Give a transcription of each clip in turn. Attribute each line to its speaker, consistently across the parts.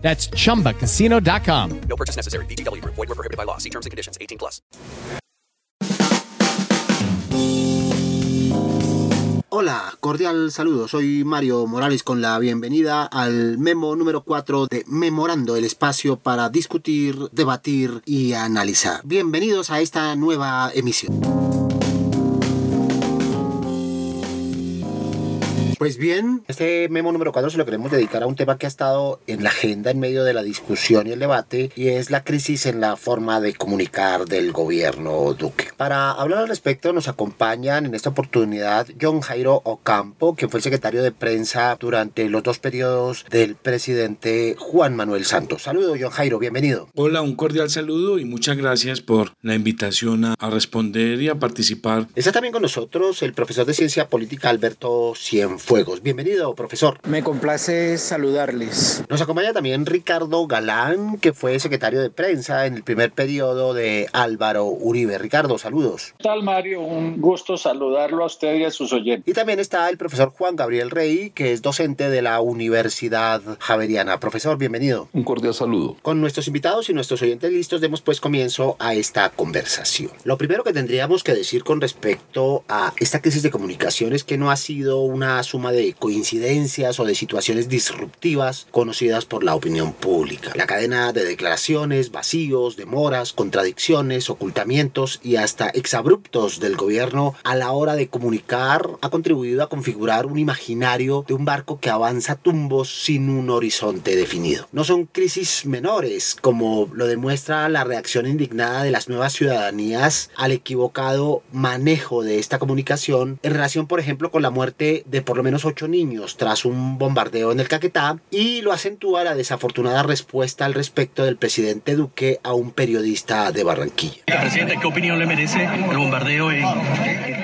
Speaker 1: That's chumbacasino.com.
Speaker 2: No purchase necessary. VGW Group. Void were prohibited by law. See terms and conditions. 18 plus.
Speaker 3: Hola, cordial saludo. Soy Mario Morales con la bienvenida al memo número 4 de Memorando el espacio para discutir, debatir y analizar. Bienvenidos a esta nueva emisión. Pues bien, este memo número 4 se lo queremos dedicar a un tema que ha estado en la agenda en medio de la discusión y el debate y es la crisis en la forma de comunicar del gobierno Duque. Para hablar al respecto nos acompañan en esta oportunidad John Jairo Ocampo, quien fue el secretario de prensa durante los dos periodos del presidente Juan Manuel Santos. Saludo John Jairo, bienvenido.
Speaker 4: Hola, un cordial saludo y muchas gracias por la invitación a, a responder y a participar.
Speaker 3: Está también con nosotros el profesor de ciencia política Alberto Cienfuegos. Bienvenido, profesor.
Speaker 5: Me complace saludarles.
Speaker 3: Nos acompaña también Ricardo Galán, que fue secretario de prensa en el primer periodo de Álvaro Uribe. Ricardo, saludos.
Speaker 6: ¿Qué tal, Mario? Un gusto saludarlo a usted y a sus oyentes.
Speaker 3: Y también está el profesor Juan Gabriel Rey, que es docente de la Universidad Javeriana. Profesor, bienvenido.
Speaker 7: Un cordial saludo.
Speaker 3: Con nuestros invitados y nuestros oyentes listos, demos pues comienzo a esta conversación. Lo primero que tendríamos que decir con respecto a esta crisis de comunicaciones que no ha sido una suma de coincidencias o de situaciones disruptivas conocidas por la opinión pública. La cadena de declaraciones, vacíos, demoras, contradicciones, ocultamientos y hasta exabruptos del gobierno a la hora de comunicar ha contribuido a configurar un imaginario de un barco que avanza tumbos sin un horizonte definido. No son crisis menores, como lo demuestra la reacción indignada de las nuevas ciudadanías al equivocado manejo de esta comunicación en relación, por ejemplo, con la muerte de por lo menos ocho niños tras un bombardeo en el Caquetá y lo acentúa la desafortunada respuesta al respecto del presidente Duque a un periodista de Barranquilla.
Speaker 8: Presidente, ¿qué opinión le merece el bombardeo en...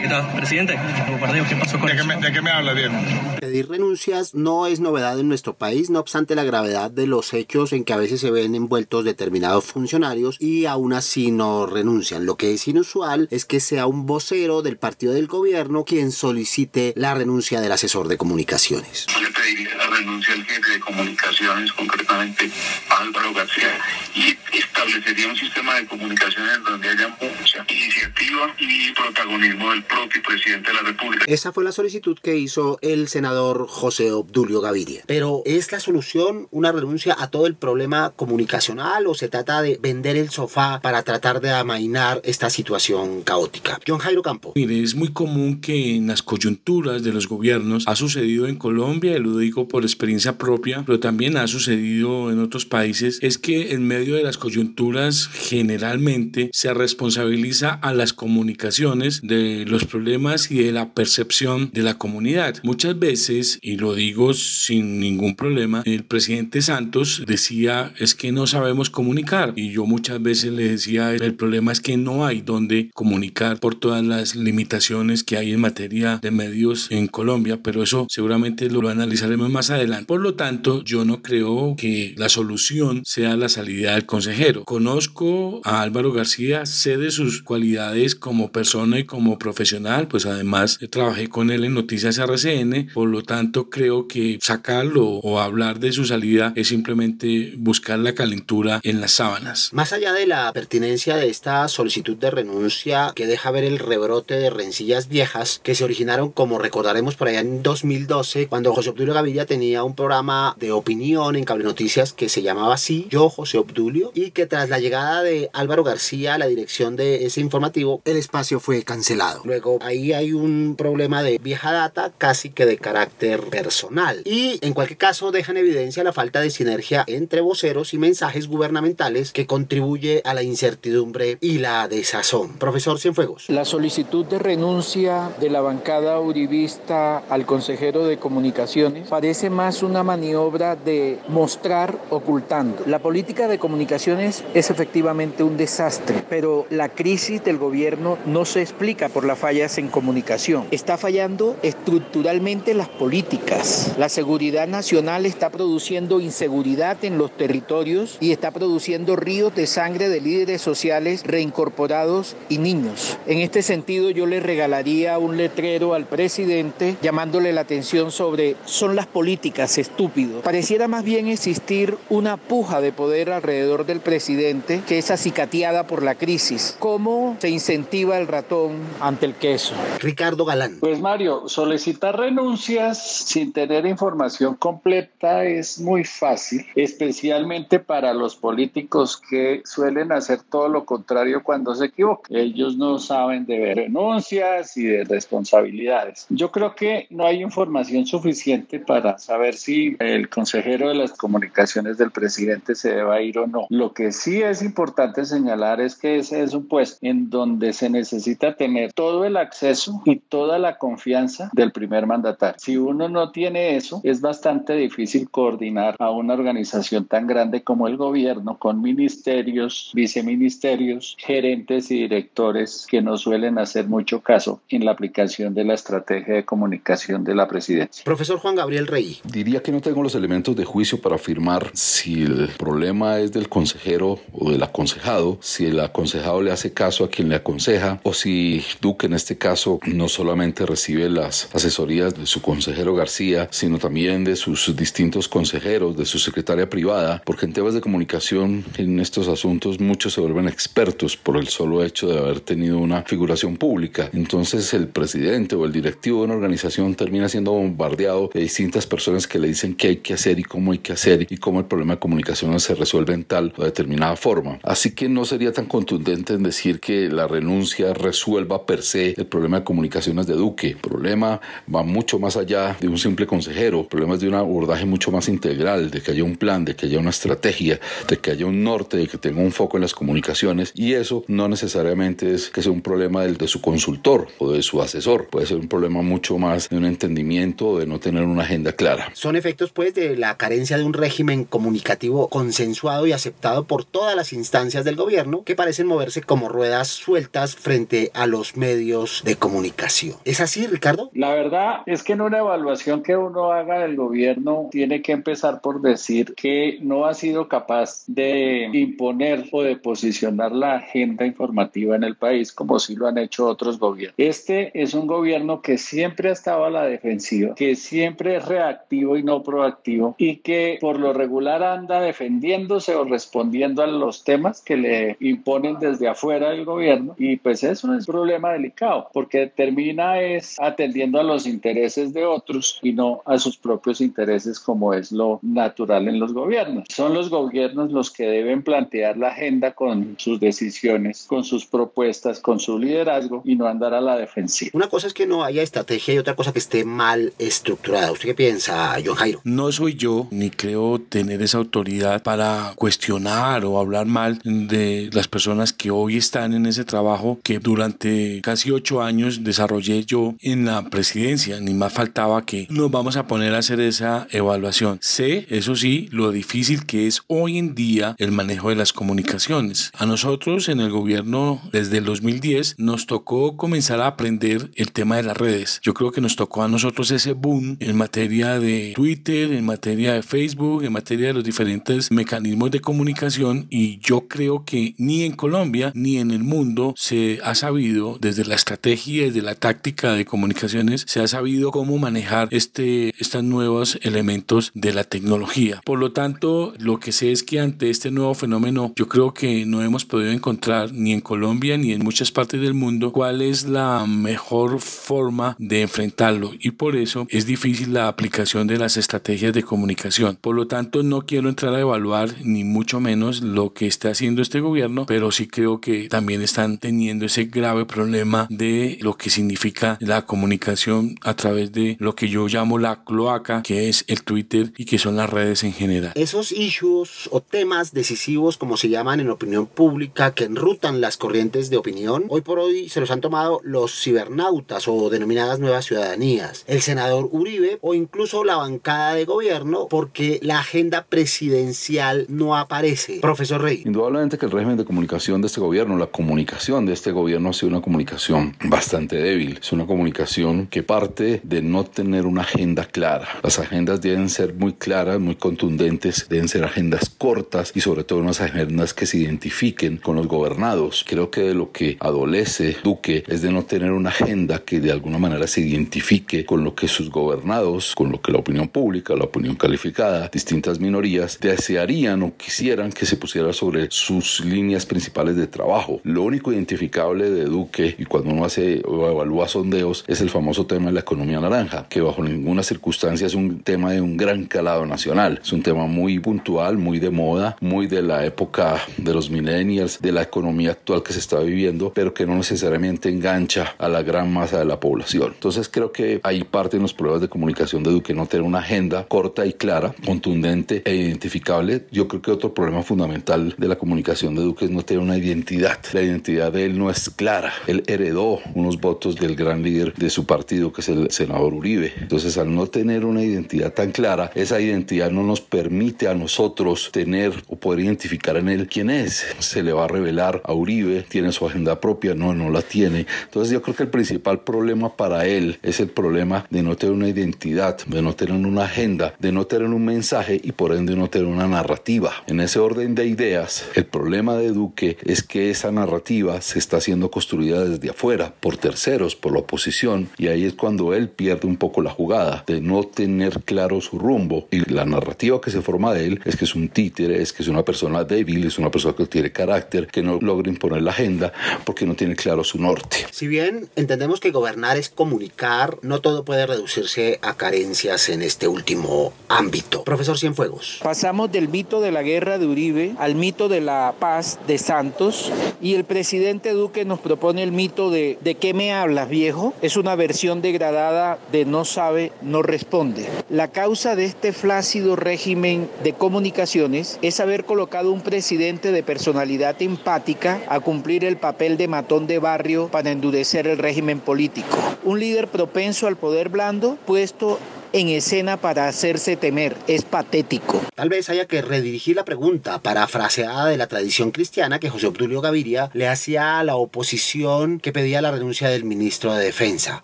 Speaker 8: ¿Qué tal, presidente? ¿El bombardeo qué pasó con
Speaker 7: ¿De
Speaker 8: eso?
Speaker 7: me, de qué me habla bien?
Speaker 3: Pedir renuncias no es novedad en nuestro país, no obstante la gravedad de los hechos en que a veces se ven envueltos determinados funcionarios y aún así no renuncian. Lo que es inusual es que sea un vocero del partido del gobierno quien solicite la renuncia del asesor de comunicaciones.
Speaker 9: Yo pediría la renuncia al jefe de comunicaciones, concretamente Álvaro García, y establecería un sistema de comunicaciones donde haya mucha iniciativa y protagonismo del propio presidente de la República.
Speaker 3: Esa fue la solicitud que hizo el senador José Obdulio Gaviria. Pero ¿es la solución una renuncia a todo el problema comunicacional o se trata de vender el sofá para tratar de amainar esta situación caótica? John Jairo Campo.
Speaker 4: Mire, es muy común que en las coyunturas de los gobiernos ha sucedido en Colombia, y lo digo por experiencia propia, pero también ha sucedido en otros países, es que en medio de las coyunturas generalmente se responsabiliza a las comunicaciones de los problemas y de la percepción de la comunidad. Muchas veces, y lo digo sin ningún problema, el presidente Santos decía es que no sabemos comunicar y yo muchas veces le decía el problema es que no hay donde comunicar por todas las limitaciones que hay en materia de medios en Colombia, eso seguramente lo analizaremos más adelante. Por lo tanto, yo no creo que la solución sea la salida del consejero. Conozco a Álvaro García, sé de sus cualidades como persona y como profesional, pues además trabajé con él en Noticias RCN, por lo tanto creo que sacarlo o hablar de su salida es simplemente buscar la calentura en las sábanas.
Speaker 3: Más allá de la pertinencia de esta solicitud de renuncia que deja ver el rebrote de rencillas viejas que se originaron, como recordaremos por allá en 2012, cuando José Obdulio Gaviria tenía un programa de opinión en Cable Noticias que se llamaba así, Yo José Obdulio, y que tras la llegada de Álvaro García a la dirección de ese informativo, el espacio fue cancelado. Luego ahí hay un problema de vieja data, casi que de carácter personal. Y en cualquier caso dejan evidencia la falta de sinergia entre voceros y mensajes gubernamentales que contribuye a la incertidumbre y la desazón. Profesor Cienfuegos.
Speaker 5: La solicitud de renuncia de la bancada uribista al consejero de comunicaciones parece más una maniobra de mostrar ocultando. La política de comunicaciones es efectivamente un desastre, pero la crisis del gobierno no se explica por las fallas en comunicación. Está fallando estructuralmente las políticas. La seguridad nacional está produciendo inseguridad en los territorios y está produciendo ríos de sangre de líderes sociales reincorporados y niños. En este sentido, yo le regalaría un letrero al presidente llamándole la atención sobre son las políticas estúpido. Pareciera más bien existir una puja de poder alrededor del presidente que es acicateada por la crisis. ¿Cómo se incentiva el ratón ante el queso?
Speaker 3: Ricardo Galán.
Speaker 6: Pues Mario, solicitar renuncias sin tener información completa es muy fácil, especialmente para los políticos que suelen hacer todo lo contrario cuando se equivocan. Ellos no saben de renuncias y de responsabilidades. Yo creo que no hay información suficiente para saber si el consejero de las comunicaciones del presidente se deba ir o no. Lo que sí es importante señalar es que ese es un puesto en donde se necesita tener todo el acceso y toda la confianza del primer mandatario. Si uno no tiene eso, es bastante difícil coordinar a una organización tan grande como el gobierno con ministerios, viceministerios, gerentes y directores que no suelen hacer mucho caso en la aplicación de la estrategia de comunicación de la presidencia.
Speaker 3: Profesor Juan Gabriel Rey.
Speaker 7: Diría que no tengo los elementos de juicio para afirmar si el problema es del consejero o del aconsejado, si el aconsejado le hace caso a quien le aconseja o si Duque en este caso no solamente recibe las asesorías de su consejero García, sino también de sus distintos consejeros, de su secretaria privada, porque en temas de comunicación en estos asuntos muchos se vuelven expertos por el solo hecho de haber tenido una figuración pública. Entonces el presidente o el directivo de una organización termina siendo bombardeado de distintas personas que le dicen qué hay que hacer y cómo hay que hacer y cómo el problema de comunicación se resuelve en tal o determinada forma. Así que no sería tan contundente en decir que la renuncia resuelva per se el problema de comunicaciones de Duque. El problema va mucho más allá de un simple consejero. El problema es de un abordaje mucho más integral, de que haya un plan, de que haya una estrategia, de que haya un norte, de que tenga un foco en las comunicaciones. Y eso no necesariamente es que sea un problema del, de su consultor o de su asesor. Puede ser un problema mucho más de un entendimiento o de no tener una agenda clara.
Speaker 3: Son efectos pues de la carencia de un régimen comunicativo consensuado y aceptado por todas las instancias del gobierno que parecen moverse como ruedas sueltas frente a los medios de comunicación. ¿Es así, Ricardo?
Speaker 6: La verdad es que en una evaluación que uno haga del gobierno tiene que empezar por decir que no ha sido capaz de imponer o de posicionar la agenda informativa en el país como si lo han hecho otros gobiernos. Este es un gobierno que siempre ha estado a la defensiva, que siempre es reactivo y no proactivo y que por lo regular anda defendiéndose o respondiendo a los temas que le imponen desde afuera del gobierno y pues eso es un problema delicado porque termina es atendiendo a los intereses de otros y no a sus propios intereses como es lo natural en los gobiernos. Son los gobiernos los que deben plantear la agenda con sus decisiones, con sus propuestas, con su liderazgo y no andar a la defensiva.
Speaker 3: Una cosa es que no haya estrategia y otra cosa que esté mal estructurada. ¿Usted qué piensa, John Jairo?
Speaker 4: No soy yo ni creo tener esa autoridad para cuestionar o hablar mal de las personas que hoy están en ese trabajo que durante casi ocho años desarrollé yo en la presidencia. Ni más faltaba que nos vamos a poner a hacer esa evaluación. Sé, eso sí, lo difícil que es hoy en día el manejo de las comunicaciones. A nosotros en el gobierno desde el 2010 nos tocó comenzar a aprender el tema de las redes. Yo creo que nos tocó a nosotros ese boom en materia de Twitter, en materia de Facebook, en materia de los diferentes mecanismos de comunicación y yo creo que ni en Colombia ni en el mundo se ha sabido desde la estrategia, desde la táctica de comunicaciones, se ha sabido cómo manejar este, estos nuevos elementos de la tecnología. Por lo tanto, lo que sé es que ante este nuevo fenómeno, yo creo que no hemos podido encontrar ni en Colombia ni en muchas partes del mundo cuál es la mejor forma de enfrentarlo y por eso es difícil la aplicación de las estrategias de comunicación. Por lo tanto, no quiero entrar a evaluar ni mucho menos lo que está haciendo este gobierno, pero sí creo que también están teniendo ese grave problema de lo que significa la comunicación a través de lo que yo llamo la cloaca, que es el Twitter y que son las redes en general.
Speaker 3: Esos issues o temas decisivos, como se llaman en opinión pública, que enrutan las corrientes de opinión, hoy por hoy se los han tomado los cibernautas o denominadas nuevas ciudadanías, el senador Uribe o incluso la bancada de gobierno, porque la agenda presidencial no aparece. Profesor Rey.
Speaker 7: Indudablemente que el régimen de comunicación de este gobierno, la comunicación de este gobierno ha sido una comunicación bastante débil. Es una comunicación que parte de no tener una agenda clara. Las agendas deben ser muy claras, muy contundentes, deben ser agendas cortas y sobre todo unas agendas que se identifiquen con los gobernados. Creo que de lo que adolece Duque es de no tener una agenda que de alguna manera se identifique con lo que sus gobernados, con lo que la opinión pública, la opinión calificada, distintas minorías desearían o quisieran que se pusiera sobre sus líneas principales de trabajo. Lo único identificable de Duque y cuando uno hace o evalúa sondeos es el famoso tema de la economía naranja, que bajo ninguna circunstancia es un tema de un gran calado nacional. Es un tema muy puntual, muy de moda, muy de la época de los millennials, de la economía actual que se está viviendo, pero que no necesariamente engancha a la gran masa de la población. Entonces creo que ahí parten los problemas de comunicación de Duque, no tener una agenda corta y clara, contundente e identificable. Yo creo que otro problema fundamental de la comunicación de Duque es no tener una identidad. La identidad de él no es clara. Él heredó unos votos del gran líder de su partido, que es el senador Uribe. Entonces, al no tener una identidad tan clara, esa identidad no nos permite a nosotros tener o poder identificar en él quién es. Se le va a revelar a Uribe, tiene su agenda propia, no, no la tiene. Entonces, yo creo que el principal problema para él es el problema de no tener una identidad, de no tener una agenda, de no tener un mensaje y por ende no tener una narrativa. En ese orden de ideas, el problema de Duque es que esa narrativa se está siendo construida desde afuera, por terceros, por la oposición, y ahí es cuando él pierde un poco la jugada, de no tener claro su rumbo. Y la narrativa que se forma de él es que es un títere, es que es una persona débil, es una persona que tiene carácter, que no logra imponer la agenda porque no tiene claro su norte.
Speaker 3: Si bien entendemos que gobernar es comunicar, no todo puede reducirse a carencias en este último ámbito. Profesor Cienfuegos.
Speaker 5: Pasamos del mito de la guerra de Uribe al mito de la paz de Santos y el presidente Duque nos propone el mito de ¿de qué me hablas viejo? Es una versión degradada de no sabe, no responde. La causa de este flácido régimen de comunicaciones es haber colocado un presidente de personalidad empática a cumplir el papel de matón de barrio para endurecer el régimen político. Un líder propenso al poder blando puesto en escena para hacerse temer. Es patético.
Speaker 3: Tal vez haya que redirigir la pregunta parafraseada de la tradición cristiana que José Obdulio Gaviria le hacía a la oposición que pedía la renuncia del ministro de Defensa.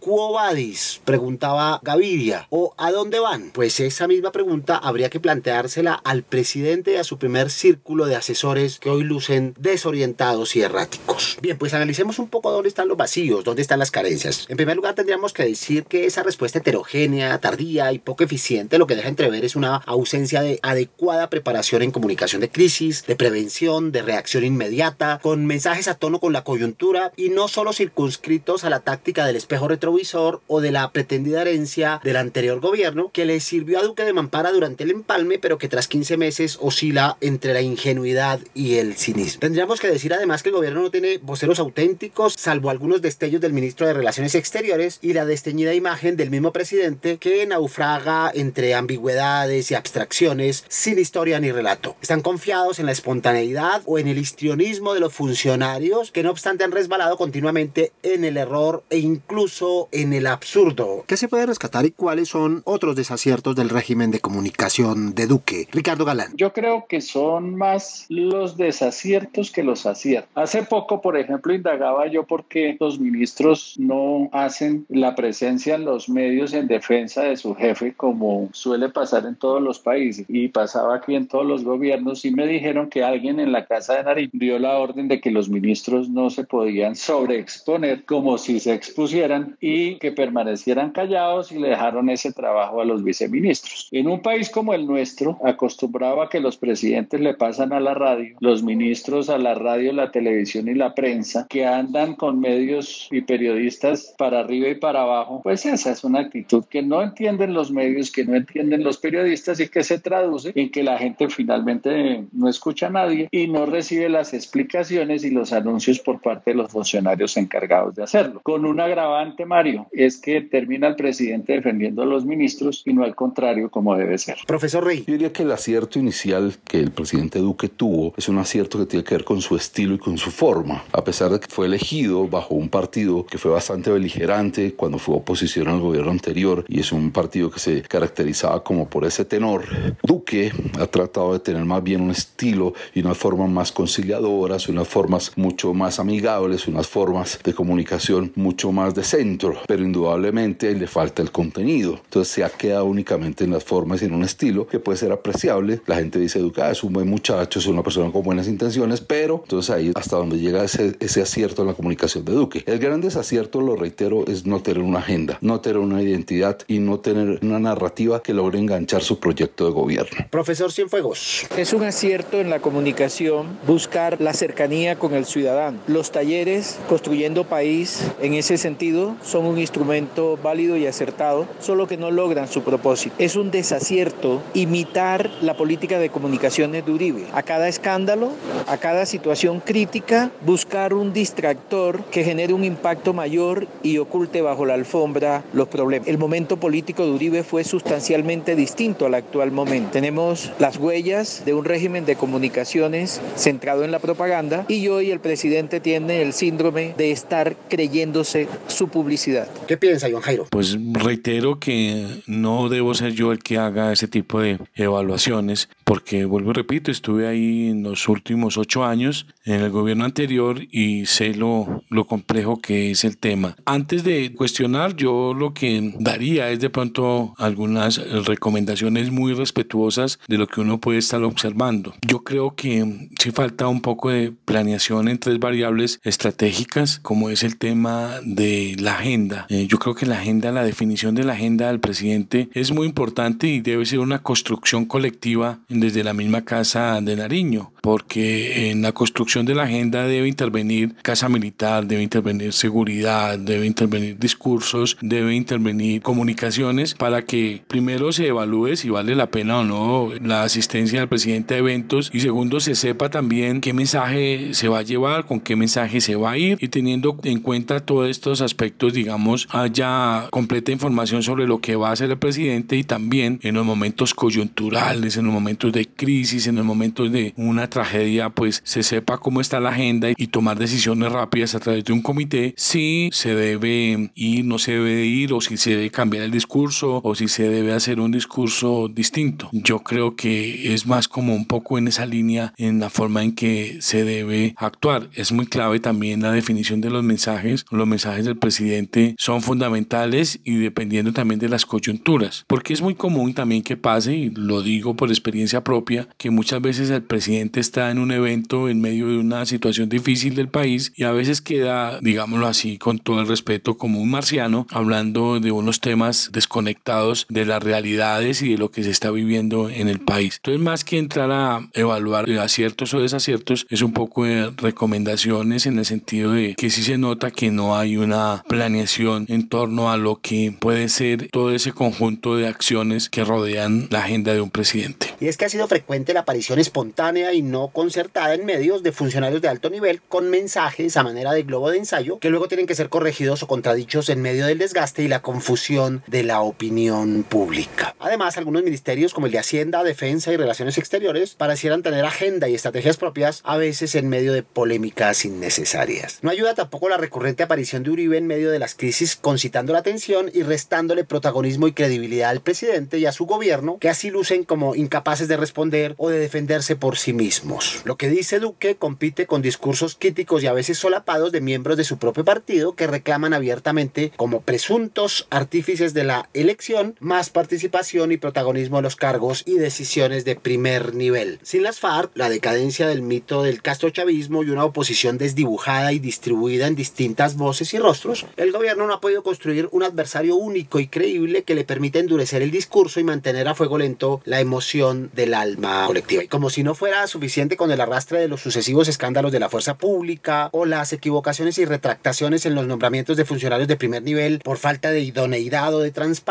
Speaker 3: ¿Quo vadis? preguntaba Gaviria. ¿O a dónde van? Pues esa misma pregunta habría que planteársela al presidente y a su primer círculo de asesores que hoy lucen desorientados y erráticos. Bien, pues analicemos un poco dónde están los vacíos, dónde están las carencias. En primer lugar, tendríamos que decir que esa respuesta heterogénea, tardía, y poco eficiente, lo que deja entrever es una ausencia de adecuada preparación en comunicación de crisis, de prevención, de reacción inmediata, con mensajes a tono con la coyuntura y no solo circunscritos a la táctica del espejo retrovisor o de la pretendida herencia del anterior gobierno que le sirvió a Duque de Mampara durante el empalme, pero que tras 15 meses oscila entre la ingenuidad y el cinismo. Tendríamos que decir además que el gobierno no tiene voceros auténticos, salvo algunos destellos del ministro de Relaciones Exteriores y la desteñida imagen del mismo presidente que en naufraga entre ambigüedades y abstracciones sin historia ni relato. Están confiados en la espontaneidad o en el histrionismo de los funcionarios que no obstante han resbalado continuamente en el error e incluso en el absurdo. ¿Qué se puede rescatar y cuáles son otros desaciertos del régimen de comunicación de Duque? Ricardo Galán.
Speaker 6: Yo creo que son más los desaciertos que los aciertos. Hace poco, por ejemplo, indagaba yo por qué los ministros no hacen la presencia en los medios en defensa de su jefe, como suele pasar en todos los países y pasaba aquí en todos los gobiernos, y me dijeron que alguien en la Casa de Nariz dio la orden de que los ministros no se podían sobreexponer como si se expusieran y que permanecieran callados y le dejaron ese trabajo a los viceministros. En un país como el nuestro, acostumbrado a que los presidentes le pasan a la radio, los ministros a la radio, la televisión y la prensa, que andan con medios y periodistas para arriba y para abajo, pues esa es una actitud que no entiendo entienden los medios, que no entienden los periodistas y que se traduce en que la gente finalmente no escucha a nadie y no recibe las explicaciones y los anuncios por parte de los funcionarios encargados de hacerlo. Con un agravante, Mario, es que termina el presidente defendiendo a los ministros y no al contrario como debe ser.
Speaker 3: Profesor Rey.
Speaker 7: Yo diría que el acierto inicial que el presidente Duque tuvo es un acierto que tiene que ver con su estilo y con su forma. A pesar de que fue elegido bajo un partido que fue bastante beligerante cuando fue oposición al gobierno anterior y es un partido que se caracterizaba como por ese tenor, Duque ha tratado de tener más bien un estilo y unas formas más conciliadoras, unas formas mucho más amigables, unas formas de comunicación mucho más de centro, pero indudablemente le falta el contenido. Entonces se ha quedado únicamente en las formas y en un estilo que puede ser apreciable. La gente dice, Duque ah, es un buen muchacho, es una persona con buenas intenciones, pero entonces ahí hasta donde llega ese, ese acierto en la comunicación de Duque. El gran desacierto, lo reitero, es no tener una agenda, no tener una identidad y no tener una narrativa que logre enganchar su proyecto de gobierno.
Speaker 3: Profesor Cienfuegos.
Speaker 5: Es un acierto en la comunicación buscar la cercanía con el ciudadano. Los talleres Construyendo País en ese sentido son un instrumento válido y acertado, solo que no logran su propósito. Es un desacierto imitar la política de comunicaciones de Uribe. A cada escándalo, a cada situación crítica, buscar un distractor que genere un impacto mayor y oculte bajo la alfombra los problemas. El momento político de Uribe fue sustancialmente distinto al actual momento. Tenemos las huellas de un régimen de comunicaciones centrado en la propaganda y hoy el presidente tiene el síndrome de estar creyéndose su publicidad.
Speaker 3: ¿Qué piensa, Iván Jairo?
Speaker 4: Pues reitero que no debo ser yo el que haga ese tipo de evaluaciones, porque vuelvo y repito, estuve ahí en los últimos ocho años en el gobierno anterior y sé lo, lo complejo que es el tema. Antes de cuestionar, yo lo que daría es de pronto algunas recomendaciones muy respetuosas de lo que uno puede estar observando. Yo creo que sí falta un poco de planeación en tres variables estratégicas, como es el tema de la agenda. Eh, yo creo que la agenda, la definición de la agenda del presidente es muy importante y debe ser una construcción colectiva desde la misma Casa de Nariño, porque en la construcción de la agenda debe intervenir Casa Militar, debe intervenir seguridad, debe intervenir discursos, debe intervenir comunicaciones para que primero se evalúe si vale la pena o no la asistencia del presidente a eventos y segundo se sepa también qué mensaje se va a llevar, con qué mensaje se va a ir y teniendo en cuenta todos estos aspectos, digamos, haya completa información sobre lo que va a hacer el presidente y también en los momentos coyunturales, en los momentos de crisis, en los momentos de una tragedia, pues se sepa cómo está la agenda y tomar decisiones rápidas a través de un comité si se debe ir, no se debe ir o si se debe cambiar el discurso o si se debe hacer un discurso distinto. Yo creo que es más como un poco en esa línea en la forma en que se debe actuar. Es muy clave también la definición de los mensajes. Los mensajes del presidente son fundamentales y dependiendo también de las coyunturas, porque es muy común también que pase, y lo digo por experiencia propia, que muchas veces el presidente está en un evento en medio de una situación difícil del país y a veces queda, digámoslo así, con todo el respeto, como un marciano, hablando de unos temas desconectados de las realidades y de lo que se está viviendo en el país. Entonces, más que entrar a evaluar aciertos o desaciertos, es un poco de recomendaciones en el sentido de que sí se nota que no hay una planeación en torno a lo que puede ser todo ese conjunto de acciones que rodean la agenda de un presidente.
Speaker 3: Y es que ha sido frecuente la aparición espontánea y no concertada en medios de funcionarios de alto nivel con mensajes a manera de globo de ensayo que luego tienen que ser corregidos o contradichos en medio del desgaste y la confusión de la opinión pública. Además, algunos ministerios como el de Hacienda, Defensa y Relaciones Exteriores parecieran tener agenda y estrategias propias a veces en medio de polémicas innecesarias. No ayuda tampoco la recurrente aparición de Uribe en medio de las crisis concitando la atención y restándole protagonismo y credibilidad al presidente y a su gobierno que así lucen como incapaces de responder o de defenderse por sí mismos. Lo que dice Duque compite con discursos críticos y a veces solapados de miembros de su propio partido que reclaman abiertamente como presuntos artífices de la elección más participación y protagonismo en los cargos y decisiones de primer nivel. Sin las FARC, la decadencia del mito del castrochavismo y una oposición desdibujada y distribuida en distintas voces y rostros, el gobierno no ha podido construir un adversario único y creíble que le permita endurecer el discurso y mantener a fuego lento la emoción del alma colectiva. Y como si no fuera suficiente con el arrastre de los sucesivos escándalos de la fuerza pública o las equivocaciones y retractaciones en los nombramientos de funcionarios de primer nivel por falta de idoneidad o de transparencia,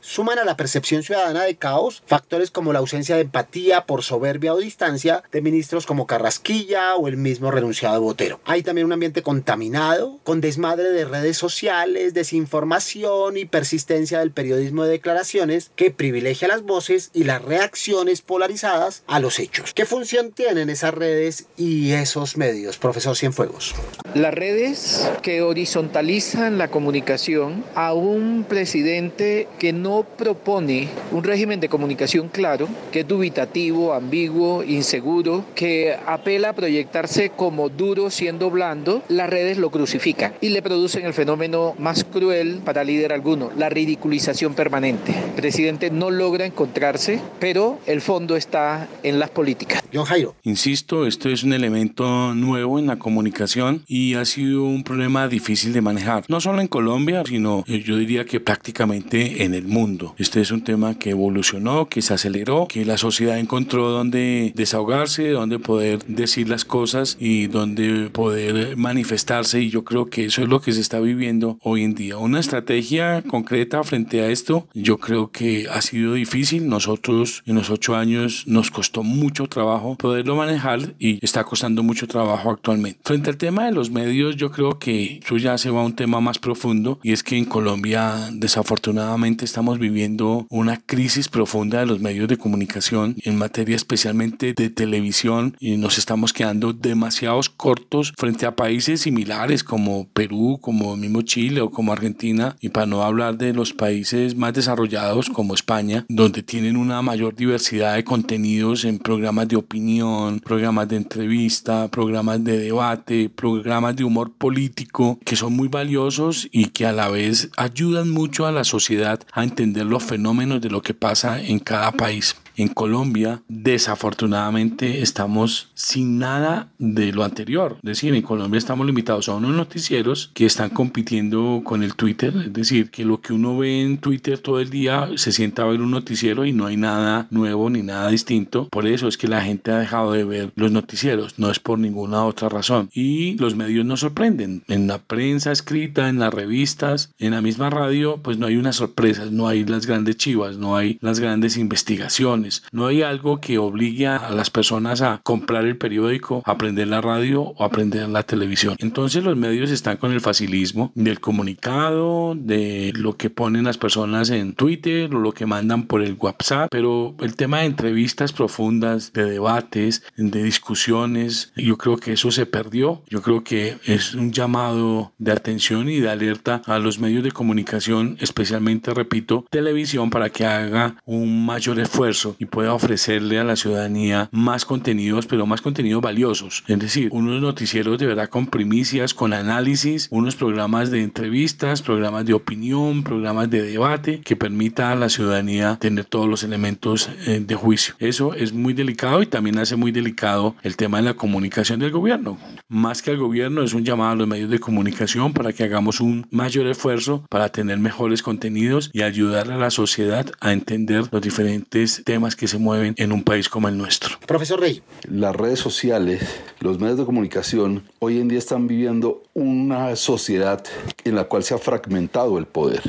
Speaker 3: suman a la percepción ciudadana de caos factores como la ausencia de empatía por soberbia o distancia de ministros como Carrasquilla o el mismo renunciado Botero. Hay también un ambiente contaminado, con desmadre de redes sociales, desinformación y persistencia del periodismo de declaraciones que privilegia las voces y las reacciones polarizadas a los hechos. ¿Qué función tienen esas redes y esos medios, profesor Cienfuegos?
Speaker 5: Las redes que horizontalizan la comunicación a un presidente que no propone un régimen de comunicación claro, que es dubitativo, ambiguo, inseguro, que apela a proyectarse como duro siendo blando, las redes lo crucifican y le producen el fenómeno más cruel para líder alguno, la ridiculización permanente. El presidente no logra encontrarse, pero el fondo está en las políticas.
Speaker 3: John Jairo.
Speaker 4: Insisto, esto es un elemento nuevo en la comunicación y ha sido un problema difícil de manejar, no solo en Colombia, sino eh, yo diría que prácticamente en el mundo. Este es un tema que evolucionó, que se aceleró, que la sociedad encontró donde desahogarse, donde poder decir las cosas y donde poder manifestarse y yo creo que eso es lo que se está viviendo hoy en día. Una estrategia concreta frente a esto, yo creo que ha sido difícil. Nosotros en los ocho años nos costó mucho trabajo poderlo manejar y está costando mucho trabajo actualmente. Frente al tema de los medios, yo creo que eso ya se va a un tema más profundo y es que en Colombia desafortunadamente estamos viviendo una crisis profunda de los medios de comunicación en materia especialmente de televisión y nos estamos quedando demasiados cortos frente a países similares como Perú, como mismo Chile o como Argentina. Y para no hablar de los países más desarrollados como España, donde tienen una mayor diversidad de contenidos en programas de opinión, programas de entrevista, programas de debate, programas de humor político que son muy valiosos y que a la vez ayudan mucho a la sociedad a entender los fenómenos de lo que pasa en cada país. En Colombia, desafortunadamente, estamos sin nada de lo anterior. Es decir, en Colombia estamos limitados a unos noticieros que están compitiendo con el Twitter. Es decir, que lo que uno ve en Twitter todo el día se sienta ver un noticiero y no hay nada nuevo ni nada distinto. Por eso es que la gente ha dejado de ver los noticieros. No es por ninguna otra razón. Y los medios nos sorprenden. En la prensa escrita, en las revistas, en la misma radio, pues no hay unas sorpresas, no hay las grandes chivas, no hay las grandes investigaciones, no hay algo que obligue a las personas a comprar el periódico, aprender la radio o aprender la televisión. Entonces los medios están con el facilismo del comunicado, de lo que ponen las personas en Twitter o lo que mandan por el WhatsApp, pero el tema de entrevistas profundas, de debates, de discusiones, yo creo que eso se perdió. Yo creo que es un llamado de atención y de alerta a los medios de comunicación, especialmente, repito, televisión, para que haga un mayor esfuerzo y pueda ofrecerle a la ciudadanía más contenidos, pero más contenidos valiosos. Es decir, unos noticieros de verdad con primicias, con análisis, unos programas de entrevistas, programas de opinión, programas de debate que permita a la ciudadanía tener todos los elementos eh, de juicio. Eso es muy delicado y también hace muy delicado el tema de la comunicación del gobierno. Más que al gobierno es un llamado a los medios de comunicación para que hagamos un mayor esfuerzo para tener mejores contenidos y ayudar a la sociedad a entender los diferentes temas que se mueven en un país como el nuestro.
Speaker 3: Profesor Rey.
Speaker 7: Las redes sociales, los medios de comunicación hoy en día están viviendo una sociedad en la cual se ha fragmentado el poder.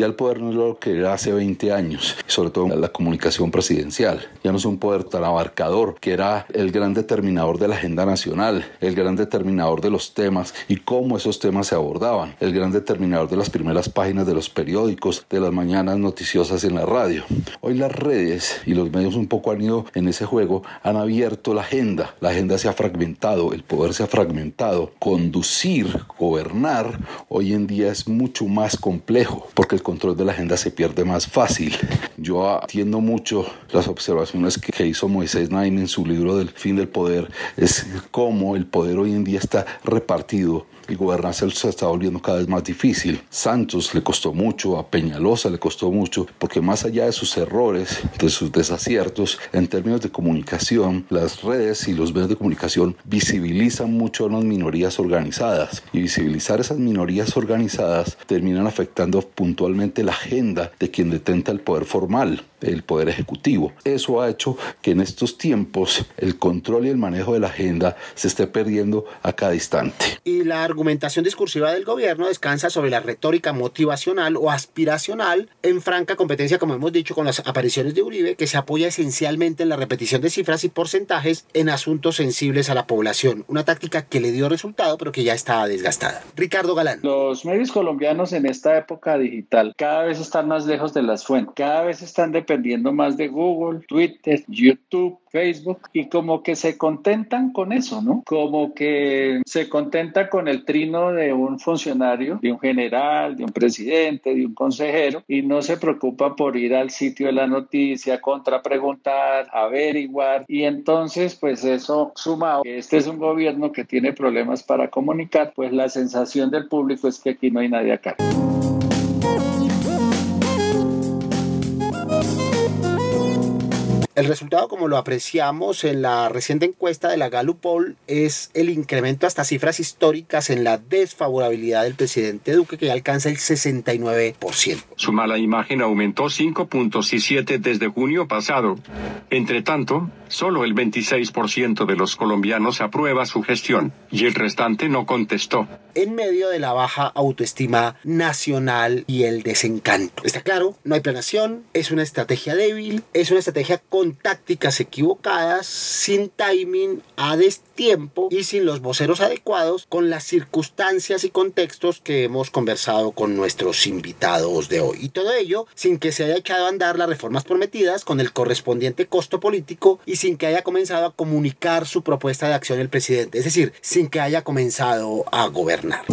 Speaker 7: Ya el poder no es lo que era hace 20 años, sobre todo la comunicación presidencial. Ya no es un poder tan abarcador, que era el gran determinador de la agenda nacional, el gran determinador de los temas y cómo esos temas se abordaban, el gran determinador de las primeras páginas de los periódicos, de las mañanas noticiosas en la radio. Hoy las redes y los medios un poco han ido en ese juego, han abierto la agenda. La agenda se ha fragmentado, el poder se ha fragmentado. Conducir, gobernar, hoy en día es mucho más complejo, porque el control de la agenda se pierde más fácil. Yo atiendo mucho las observaciones que hizo Moisés Naim en su libro del fin del poder, es cómo el poder hoy en día está repartido y gobernarse se está volviendo cada vez más difícil. Santos le costó mucho, a Peñalosa le costó mucho, porque más allá de sus errores, de sus desaciertos, en términos de comunicación, las redes y los medios de comunicación visibilizan mucho a las minorías organizadas y visibilizar esas minorías organizadas terminan afectando puntualmente la agenda de quien detenta el poder formal el Poder Ejecutivo. Eso ha hecho que en estos tiempos el control y el manejo de la agenda se esté perdiendo a cada instante.
Speaker 3: Y argumentación discursiva del gobierno descansa sobre la retórica motivacional o aspiracional en franca competencia, como hemos dicho, con las apariciones de Uribe, que se apoya esencialmente en la repetición de cifras y porcentajes en asuntos sensibles a la población. Una táctica que le dio resultado, pero que ya está desgastada. Ricardo Galán.
Speaker 6: Los medios colombianos en esta época digital cada vez están más lejos de las fuentes, cada vez están dependiendo más de Google, Twitter, YouTube, Facebook y como que se contentan con eso, ¿no? Como que se contentan con el trino de un funcionario, de un general, de un presidente, de un consejero y no se preocupa por ir al sitio de la noticia, contrapreguntar, averiguar y entonces pues eso sumado este es un gobierno que tiene problemas para comunicar, pues la sensación del público es que aquí no hay nadie acá.
Speaker 3: El resultado, como lo apreciamos en la reciente encuesta de la Gallup Poll, es el incremento hasta cifras históricas en la desfavorabilidad del presidente Duque, que alcanza el 69%.
Speaker 10: Su mala imagen aumentó 5 puntos y 7 desde junio pasado. Entre tanto, solo el 26% de los colombianos aprueba su gestión y el restante no contestó.
Speaker 3: En medio de la baja autoestima nacional y el desencanto. Está claro, no hay planación, es una estrategia débil, es una estrategia con tácticas equivocadas, sin timing, a destiempo y sin los voceros adecuados con las circunstancias y contextos que hemos conversado con nuestros invitados de hoy. Y todo ello sin que se haya echado a andar las reformas prometidas con el correspondiente costo político y sin que haya comenzado a comunicar su propuesta de acción el presidente, es decir, sin que haya comenzado a gobernar.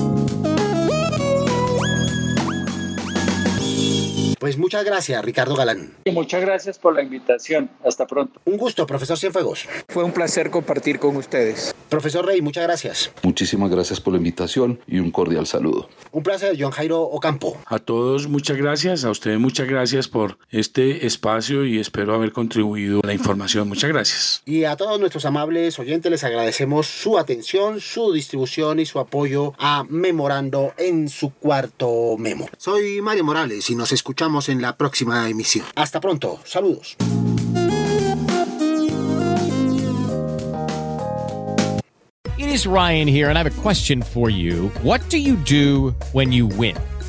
Speaker 3: Pues muchas gracias, Ricardo Galán.
Speaker 6: Y muchas gracias por la invitación. Hasta pronto.
Speaker 3: Un gusto, profesor Cienfuegos.
Speaker 5: Fue un placer compartir con ustedes.
Speaker 3: Profesor Rey, muchas gracias.
Speaker 7: Muchísimas gracias por la invitación y un cordial saludo.
Speaker 3: Un placer, John Jairo Ocampo.
Speaker 4: A todos muchas gracias, a ustedes muchas gracias por este espacio y espero haber contribuido a la información. Muchas gracias.
Speaker 3: Y a todos nuestros amables oyentes les agradecemos su atención, su distribución y su apoyo a Memorando en su cuarto memo. Soy Mario Morales y nos escuchamos en la próxima emisión. Hasta pronto, saludos.
Speaker 1: It is Ryan here, and I have a question for you. What do you do when you win?